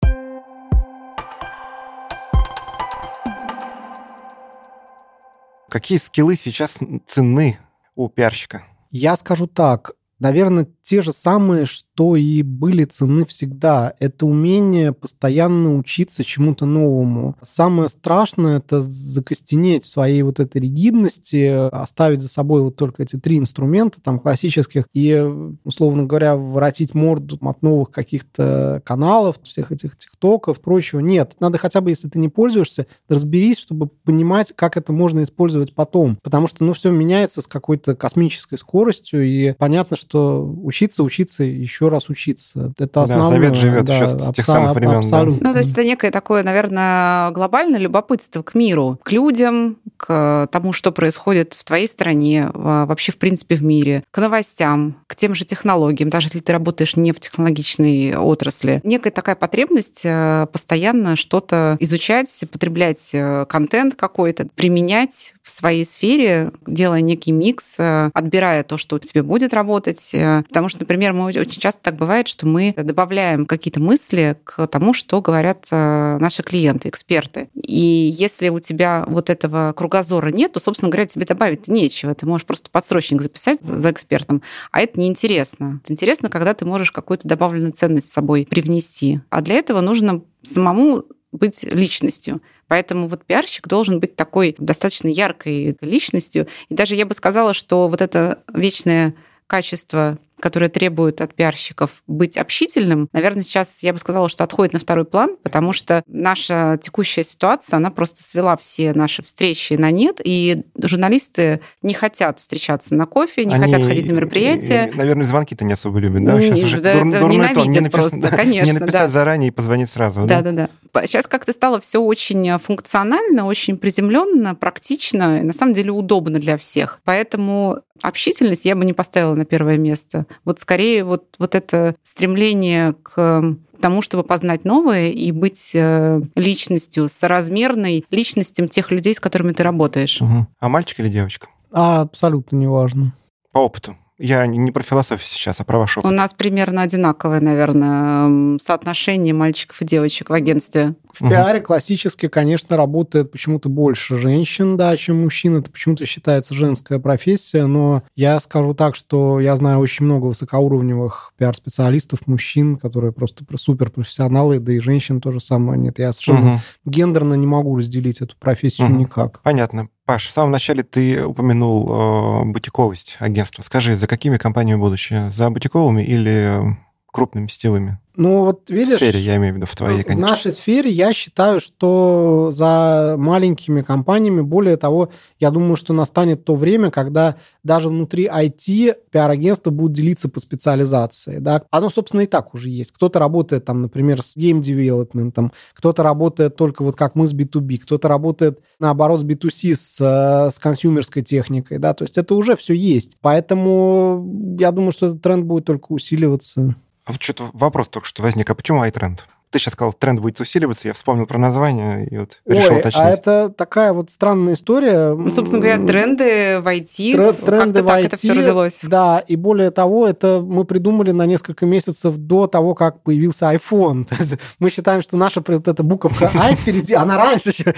Какие скиллы сейчас ценны у пиарщика? Я скажу так. Наверное, те же самые, что и были цены всегда. Это умение постоянно учиться чему-то новому. Самое страшное — это закостенеть в своей вот этой ригидности, оставить за собой вот только эти три инструмента там классических и, условно говоря, воротить морду от новых каких-то каналов, всех этих тиктоков, прочего. Нет, надо хотя бы, если ты не пользуешься, разберись, чтобы понимать, как это можно использовать потом. Потому что, ну, все меняется с какой-то космической скоростью, и понятно, что учиться, учиться, еще раз учиться. Это основное. Да, совет живет да, еще с тех самых времен. Абсолютно. Да. Ну, то есть это некое такое, наверное, глобальное любопытство к миру, к людям, к тому, что происходит в твоей стране, вообще, в принципе, в мире, к новостям, к тем же технологиям, даже если ты работаешь не в технологичной отрасли. Некая такая потребность э, постоянно что-то изучать, потреблять э, контент какой-то, применять в своей сфере, делая некий микс, э, отбирая то, что у тебя будет работать. Потому что, например, мы очень часто так бывает, что мы добавляем какие-то мысли к тому, что говорят наши клиенты, эксперты. И если у тебя вот этого кругозора нет, то, собственно говоря, тебе добавить нечего. Ты можешь просто подсрочник записать за экспертом, а это неинтересно. Интересно, когда ты можешь какую-то добавленную ценность с собой привнести. А для этого нужно самому быть личностью. Поэтому вот пиарщик должен быть такой достаточно яркой личностью. И даже я бы сказала, что вот это вечное качество которые требуют от пиарщиков быть общительным, наверное, сейчас я бы сказала, что отходит на второй план, потому что наша текущая ситуация, она просто свела все наши встречи на нет, и журналисты не хотят встречаться на кофе, не Они, хотят ходить на мероприятия. Наверное, звонки-то не особо любят, да? Сейчас уже да, дур, да, дурной тон. Не просто, да, конечно. Не написать да. заранее и позвонить сразу. Да, да, да. да. Сейчас как-то стало все очень функционально, очень приземленно, практично, и на самом деле удобно для всех. Поэтому общительность я бы не поставила на первое место. Вот скорее вот, вот это стремление к тому, чтобы познать новое и быть э, личностью, соразмерной личностям тех людей, с которыми ты работаешь. Угу. А мальчик или девочка? А, абсолютно неважно. По опыту. Я не про философию сейчас, а про ваш опыт. У нас примерно одинаковое, наверное, соотношение мальчиков и девочек в агентстве. В угу. пиаре классически, конечно, работает почему-то больше женщин, да, чем мужчин. Это почему-то считается женская профессия, но я скажу так, что я знаю очень много высокоуровневых пиар-специалистов, мужчин, которые просто суперпрофессионалы, да и женщин тоже самое нет. Я совершенно угу. гендерно не могу разделить эту профессию угу. никак. Понятно. Паш, в самом начале ты упомянул э, бутиковость агентства. Скажи, за какими компаниями будущее? За бутиковыми или крупными сетевыми? Ну, вот видишь... В сфере, я имею в виду, в твоей, конечно. В нашей сфере я считаю, что за маленькими компаниями, более того, я думаю, что настанет то время, когда даже внутри IT пиар-агентства будут делиться по специализации. Да? Оно, собственно, и так уже есть. Кто-то работает, там, например, с game development ом, кто-то работает только вот как мы с B2B, кто-то работает, наоборот, с B2C, с, э, с консюмерской техникой. Да? То есть это уже все есть. Поэтому я думаю, что этот тренд будет только усиливаться. А вот что-то вопрос только что возник. А почему iTrend? Ты сейчас сказал, тренд будет усиливаться, я вспомнил про название и вот Ой, решил уточнить. а это такая вот странная история. Ну, собственно говоря, тренды в IT, Тр- тренды в так IT, это все родилось. Да, и более того, это мы придумали на несколько месяцев до того, как появился iPhone. То есть мы считаем, что наша вот эта буковка i впереди, она раньше, чем,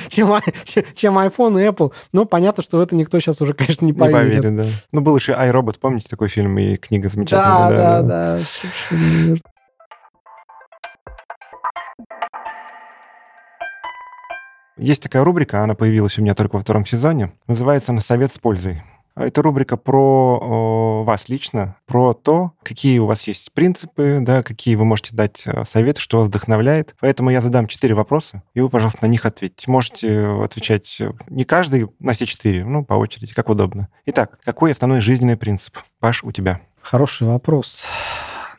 чем iPhone и Apple. Но понятно, что в это никто сейчас уже, конечно, не поверит. Не поверит, да. Ну, был еще iRobot, помните такой фильм и книга замечательная? Да, да, да, да Есть такая рубрика, она появилась у меня только во втором сезоне. Называется «На совет с пользой». Это рубрика про вас лично, про то, какие у вас есть принципы, да, какие вы можете дать э, советы, что вас вдохновляет. Поэтому я задам четыре вопроса, и вы, пожалуйста, на них ответьте. Можете отвечать э, не каждый на все четыре, ну, по очереди, как удобно. Итак, какой основной жизненный принцип? Паш, у тебя. Хороший вопрос.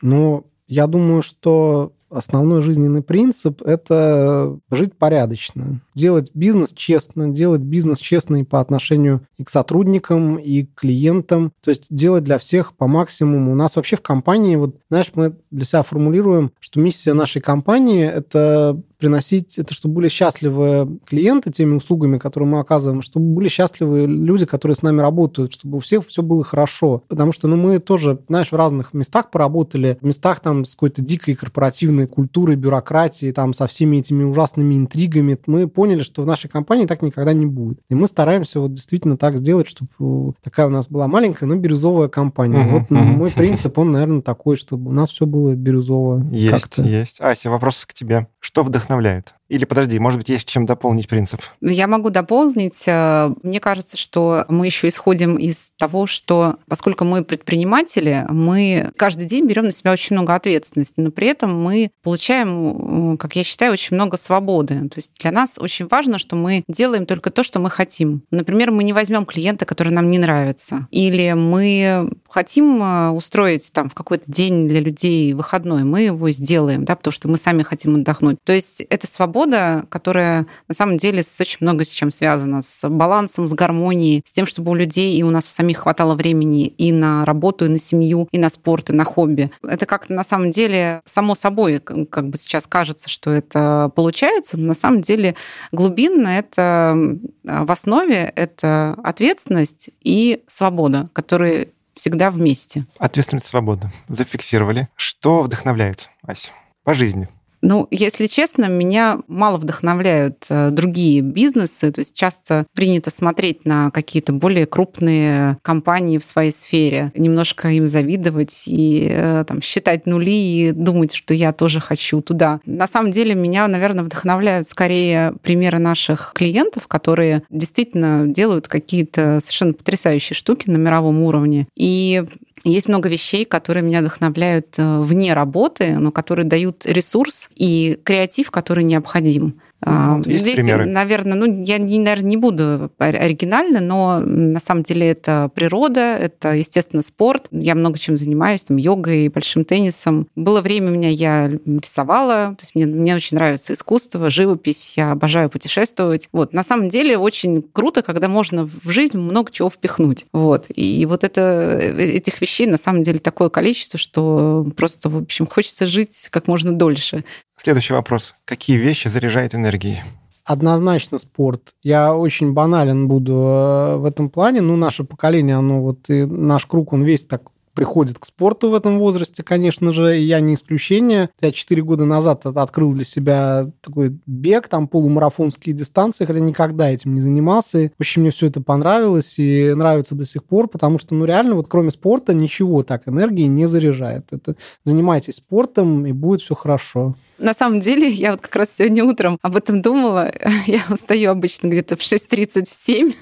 Ну, я думаю, что основной жизненный принцип – это жить порядочно, делать бизнес честно, делать бизнес честно и по отношению и к сотрудникам, и к клиентам, то есть делать для всех по максимуму. У нас вообще в компании, вот, знаешь, мы для себя формулируем, что миссия нашей компании – это приносить это, чтобы были счастливы клиенты теми услугами, которые мы оказываем, чтобы были счастливы люди, которые с нами работают, чтобы у всех все было хорошо. Потому что ну, мы тоже, знаешь, в разных местах поработали, в местах там с какой-то дикой корпоративной культурой, бюрократией, там со всеми этими ужасными интригами. Мы поняли, что в нашей компании так никогда не будет. И мы стараемся вот действительно так сделать, чтобы такая у нас была маленькая, но бирюзовая компания. Угу, вот угу. мой принцип, он, наверное, такой, чтобы у нас все было бирюзово. Есть, есть. Ася, вопрос к тебе. Что вдохновляет? Или подожди, может быть, есть чем дополнить принцип? Ну, я могу дополнить. Э, мне кажется, что мы еще исходим из того, что поскольку мы предприниматели, мы каждый день берем на себя очень много ответственности, но при этом мы получаем, как я считаю, очень много свободы. То есть для нас очень важно, что мы делаем только то, что мы хотим. Например, мы не возьмем клиента, который нам не нравится. Или мы хотим э, устроить там в какой-то день для людей выходной, мы его сделаем, да, потому что мы сами хотим отдохнуть. То есть это свобода, которая на самом деле с очень много с чем связана, с балансом, с гармонией, с тем, чтобы у людей и у нас самих хватало времени и на работу, и на семью, и на спорт, и на хобби. Это как-то на самом деле само собой, как бы сейчас кажется, что это получается, но на самом деле глубинно это в основе это ответственность и свобода, которые всегда вместе. Ответственность, свобода. Зафиксировали. Что вдохновляет, Ася, по жизни? Ну, если честно, меня мало вдохновляют э, другие бизнесы. То есть часто принято смотреть на какие-то более крупные компании в своей сфере, немножко им завидовать и э, там, считать нули и думать, что я тоже хочу туда. На самом деле меня, наверное, вдохновляют скорее примеры наших клиентов, которые действительно делают какие-то совершенно потрясающие штуки на мировом уровне. И есть много вещей, которые меня вдохновляют э, вне работы, но которые дают ресурс и креатив, который необходим. А, вот есть Здесь, примеры? наверное, ну, я, наверное, не буду оригинальна, но на самом деле это природа, это, естественно, спорт. Я много чем занимаюсь, там, йогой, большим теннисом. Было время у меня, я рисовала, то есть мне, мне очень нравится искусство, живопись, я обожаю путешествовать. Вот. На самом деле очень круто, когда можно в жизнь много чего впихнуть. Вот. И вот это, этих вещей на самом деле такое количество, что просто, в общем, хочется жить как можно дольше. Следующий вопрос. Какие вещи заряжают энергией? Однозначно спорт. Я очень банален буду э, в этом плане. Ну, наше поколение, оно вот и наш круг, он весь так приходит к спорту в этом возрасте, конечно же, и я не исключение. Я 4 года назад открыл для себя такой бег, там полумарафонские дистанции, хотя никогда этим не занимался. В общем, мне все это понравилось и нравится до сих пор, потому что, ну, реально, вот кроме спорта ничего так энергии не заряжает. Это занимайтесь спортом, и будет все хорошо. На самом деле, я вот как раз сегодня утром об этом думала. Я устаю обычно где-то в 6.37.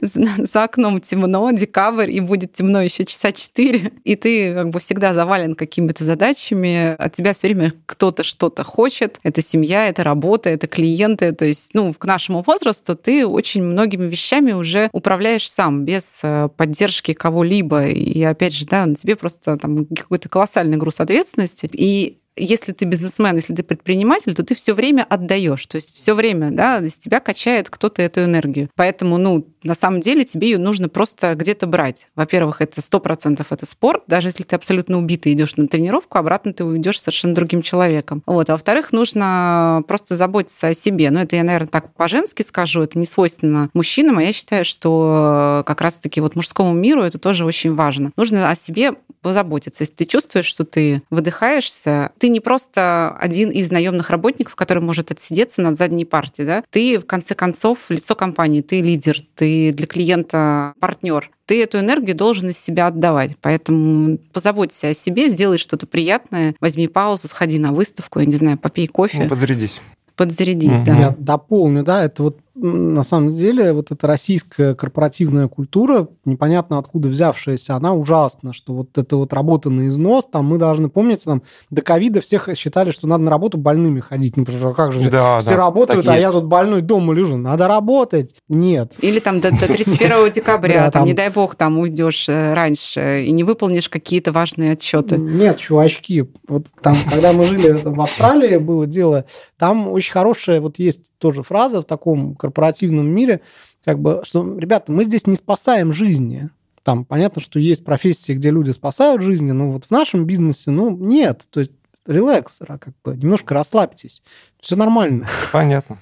За окном темно, декабрь, и будет темно еще часа 4. И ты как бы всегда завален какими-то задачами. От тебя все время кто-то что-то хочет. Это семья, это работа, это клиенты. То есть, ну, к нашему возрасту ты очень многими вещами уже управляешь сам, без э, поддержки кого-либо. И опять же, да, на тебе просто там какой-то колоссальный груз ответственности. И если ты бизнесмен, если ты предприниматель, то ты все время отдаешь. То есть все время, да, из тебя качает кто-то эту энергию. Поэтому, ну, на самом деле тебе ее нужно просто где-то брать. Во-первых, это сто процентов это спорт. Даже если ты абсолютно убитый идешь на тренировку, обратно ты уйдешь совершенно другим человеком. Вот. А во-вторых, нужно просто заботиться о себе. Ну, это я, наверное, так по-женски скажу, это не свойственно мужчинам, а я считаю, что как раз-таки вот мужскому миру это тоже очень важно. Нужно о себе позаботиться. Если ты чувствуешь, что ты выдыхаешься, ты не просто один из наемных работников, который может отсидеться над задней партией, да? Ты, в конце концов, лицо компании, ты лидер, ты для клиента партнер ты эту энергию должен из себя отдавать. Поэтому позаботься о себе, сделай что-то приятное, возьми паузу, сходи на выставку, я не знаю, попей кофе. Ну, подзарядись подзарядись, mm-hmm. да. Я дополню, да, это вот на самом деле вот эта российская корпоративная культура, непонятно откуда взявшаяся, она ужасна, что вот это вот работа на износ, там мы должны помнить, там до ковида всех считали, что надо на работу больными ходить. Ну, потому что как же да, все да, работают, а есть. я тут больной дома лежу. Надо работать. Нет. Или там до, до 31 декабря, там, не дай бог, там уйдешь э, раньше и не выполнишь какие-то важные отчеты. Нет, чувачки, вот там, когда мы жили в Австралии, было дело, там очень хорошая, вот есть тоже фраза в таком корпоративном мире, как бы, что, ребята, мы здесь не спасаем жизни. Там понятно, что есть профессии, где люди спасают жизни, но вот в нашем бизнесе, ну, нет. То есть релакс, как бы, немножко расслабьтесь. Все нормально. Понятно.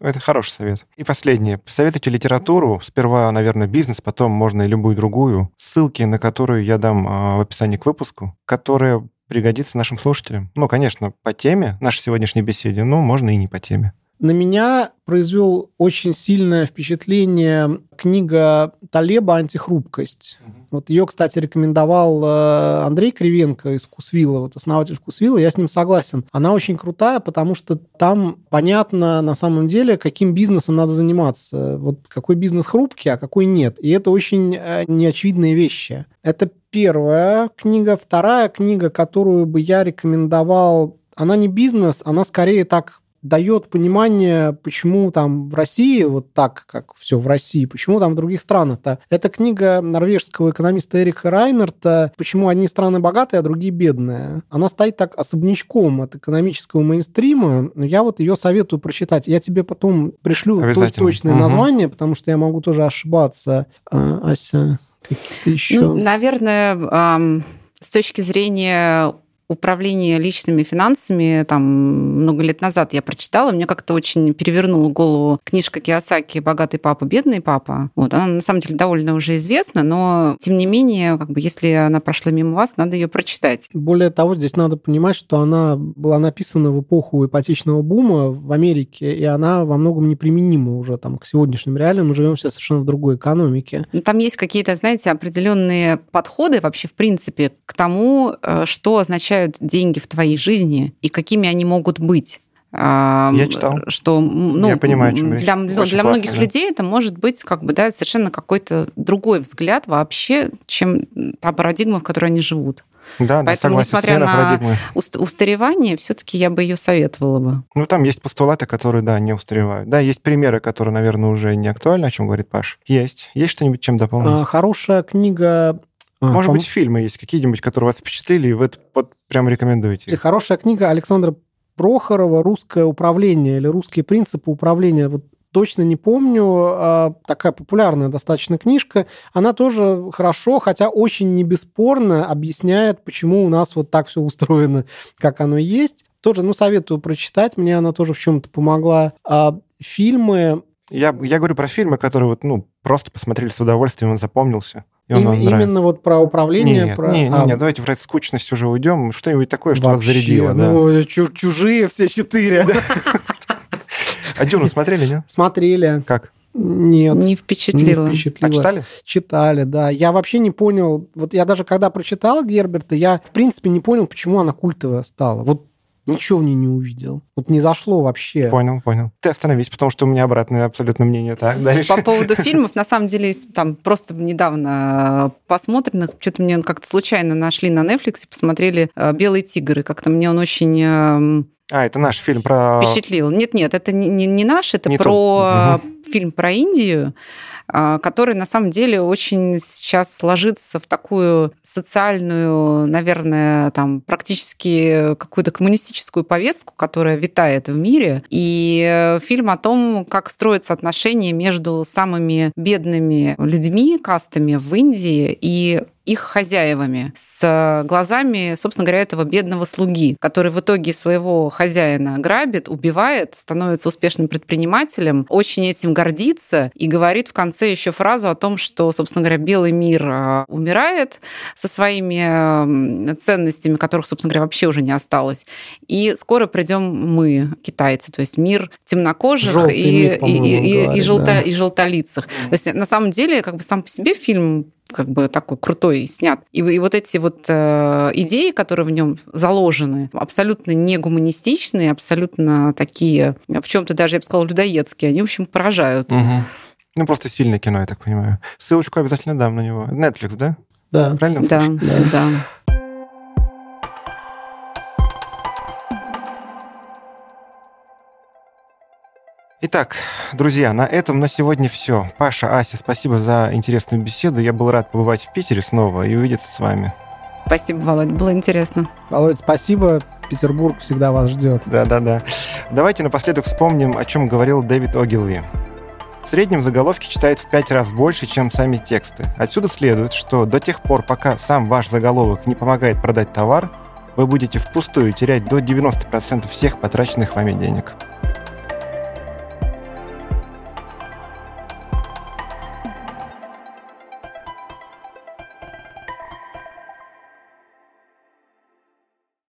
Это хороший совет. И последнее. Посоветуйте литературу. Сперва, наверное, бизнес, потом можно и любую другую. Ссылки, на которую я дам а, в описании к выпуску, которая пригодится нашим слушателям. Ну, конечно, по теме нашей сегодняшней беседе, но можно и не по теме. На меня произвел очень сильное впечатление книга Талеба «Антихрупкость». Вот ее, кстати, рекомендовал э, Андрей Кривенко из Вкусвилла, вот основатель Вкусвилла, я с ним согласен. Она очень крутая, потому что там понятно на самом деле, каким бизнесом надо заниматься. Вот какой бизнес хрупкий, а какой нет. И это очень э, неочевидные вещи. Это первая книга. Вторая книга, которую бы я рекомендовал, она не бизнес, она скорее так дает понимание, почему там в России вот так, как все в России, почему там в других странах-то. Это книга норвежского экономиста Эрика Райнерта «Почему одни страны богатые, а другие бедные». Она стоит так особнячком от экономического мейнстрима, но я вот ее советую прочитать. Я тебе потом пришлю точное угу. название, потому что я могу тоже ошибаться. А, Ася, какие-то еще... Ну, наверное, эм, с точки зрения управление личными финансами там много лет назад я прочитала, мне как-то очень перевернула голову книжка Киосаки «Богатый папа, бедный папа». Вот, она на самом деле довольно уже известна, но тем не менее, как бы, если она прошла мимо вас, надо ее прочитать. Более того, здесь надо понимать, что она была написана в эпоху ипотечного бума в Америке, и она во многом неприменима уже там к сегодняшним реалиям. Мы живем сейчас совершенно в другой экономике. Ну, там есть какие-то, знаете, определенные подходы вообще в принципе к тому, э, что означает означают деньги в твоей жизни и какими они могут быть. Я читал. Что, ну, Я понимаю, о чем для, речь. для многих да. людей это может быть как бы, да, совершенно какой-то другой взгляд вообще, чем та парадигма, в которой они живут. Да, Поэтому, да, несмотря на парадигмы. устаревание, все-таки я бы ее советовала бы. Ну, там есть постулаты, которые, да, не устаревают. Да, есть примеры, которые, наверное, уже не актуальны, о чем говорит Паш. Есть. Есть что-нибудь, чем дополнить? А, хорошая книга а, Может быть, фильмы есть какие-нибудь, которые вас впечатлили, и вы это вот прям рекомендуете? Хорошая книга Александра Прохорова «Русское управление» или «Русские принципы управления». Вот точно не помню, а, такая популярная достаточно книжка. Она тоже хорошо, хотя очень не бесспорно объясняет, почему у нас вот так все устроено, как оно есть. Тоже, ну, советую прочитать, мне она тоже в чем-то помогла. А фильмы... Я, я говорю про фильмы, которые вот, ну, просто посмотрели с удовольствием, он запомнился. Им, именно вот про управление? Нет, про... нет, а... нет, давайте про эту скучность уже уйдем. Что-нибудь такое, что Вообще, вас зарядило. Ну, да. чужие все четыре. А Дюну смотрели, нет? Смотрели. Как? Нет. Не впечатлило. Не впечатлило. А читали? Читали, да. Я вообще не понял, вот я даже когда прочитал Герберта, я в принципе не понял, почему она культовая стала. Вот Ничего в ней не увидел. Вот не зашло вообще. Понял, понял. Ты остановись, потому что у меня обратное абсолютно мнение. Так, дальше. По поводу фильмов, на самом деле, там просто недавно посмотренных, что-то мне как-то случайно нашли на Netflix, посмотрели э, «Белый тигр», и как-то мне он очень эм, а, это наш фильм про... Впечатлил. Нет, нет, это не, не, не наш, это не про угу. Фильм про Индию. А, который на самом деле очень сейчас сложится в такую социальную, наверное, там практически какую-то коммунистическую повестку, которая витает в мире. И э, фильм о том, как строятся отношения между самыми бедными людьми, кастами в Индии и их хозяевами, с глазами, собственно говоря, этого бедного слуги, который в итоге своего хозяина грабит, убивает, становится успешным предпринимателем, очень этим гордится и говорит в конце еще фразу о том, что, собственно говоря, белый мир а, умирает со своими ценностями, которых, собственно говоря, вообще уже не осталось. И скоро придем мы, китайцы, то есть мир темнокожих Желтый и, мир, и, и, говорит, и, желто, да. и желтолицых. То есть на самом деле как бы сам по себе фильм как бы такой крутой снят. И, и вот эти вот э, идеи, которые в нем заложены, абсолютно не гуманистичные, абсолютно такие, в чем-то даже, я бы сказала, людоедские, они, в общем, поражают. Угу. Ну, просто сильное кино, я так понимаю. Ссылочку обязательно дам на него. Netflix, да? Да. Правильно? Да, да, да. Итак, друзья, на этом на сегодня все. Паша, Ася, спасибо за интересную беседу. Я был рад побывать в Питере снова и увидеться с вами. Спасибо, Володь, было интересно. Володь, спасибо. Петербург всегда вас ждет. Да-да-да. Давайте напоследок вспомним, о чем говорил Дэвид Огилви. В среднем заголовки читают в пять раз больше, чем сами тексты. Отсюда следует, что до тех пор, пока сам ваш заголовок не помогает продать товар, вы будете впустую терять до 90% всех потраченных вами денег.